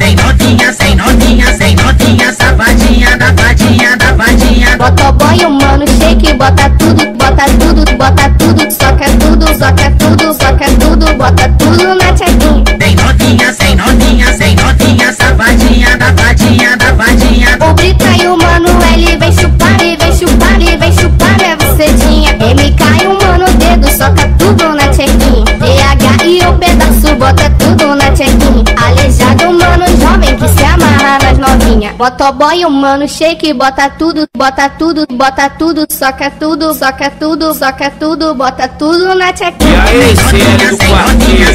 Sem novinha, sem novinha, sem novinha, safadinha, dafadinha, dafadinha. Motoboy, o mano shake, bota tudo, bota tudo, bota tudo, soca tudo, soca tudo, nas novinha. Motoboy, o mano shake, bota tudo, bota tudo, bota tudo, soca tudo, soca tudo, soca tudo, bota tudo na E tchequinha. aí, Sem sério novinha, do quartinho?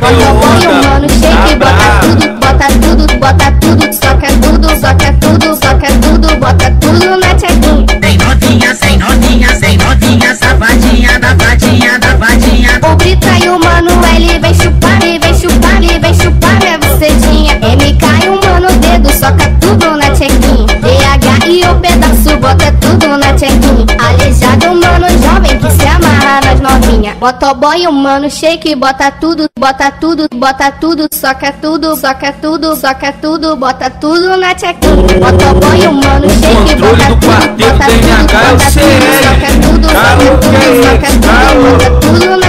Motoboy, o onda. mano shake, bota bravo. tudo, bota tudo, bota tudo, soca tudo, soca tudo, soca tudo, bota tudo na tchequinha. Sem novinha, sem novinha, sem novinha, safadinha, dafadinha, dafadinha. O Brita e o mano Bota Motoboy humano, shake, bota tudo, bota tudo, bota tudo, soca tudo, soca tudo, soca tudo, bota tudo na tchequinha. Botoboy humano, shake, bota tudo, bota tudo, bota tudo, soca tudo, soca tudo, soca tudo, tudo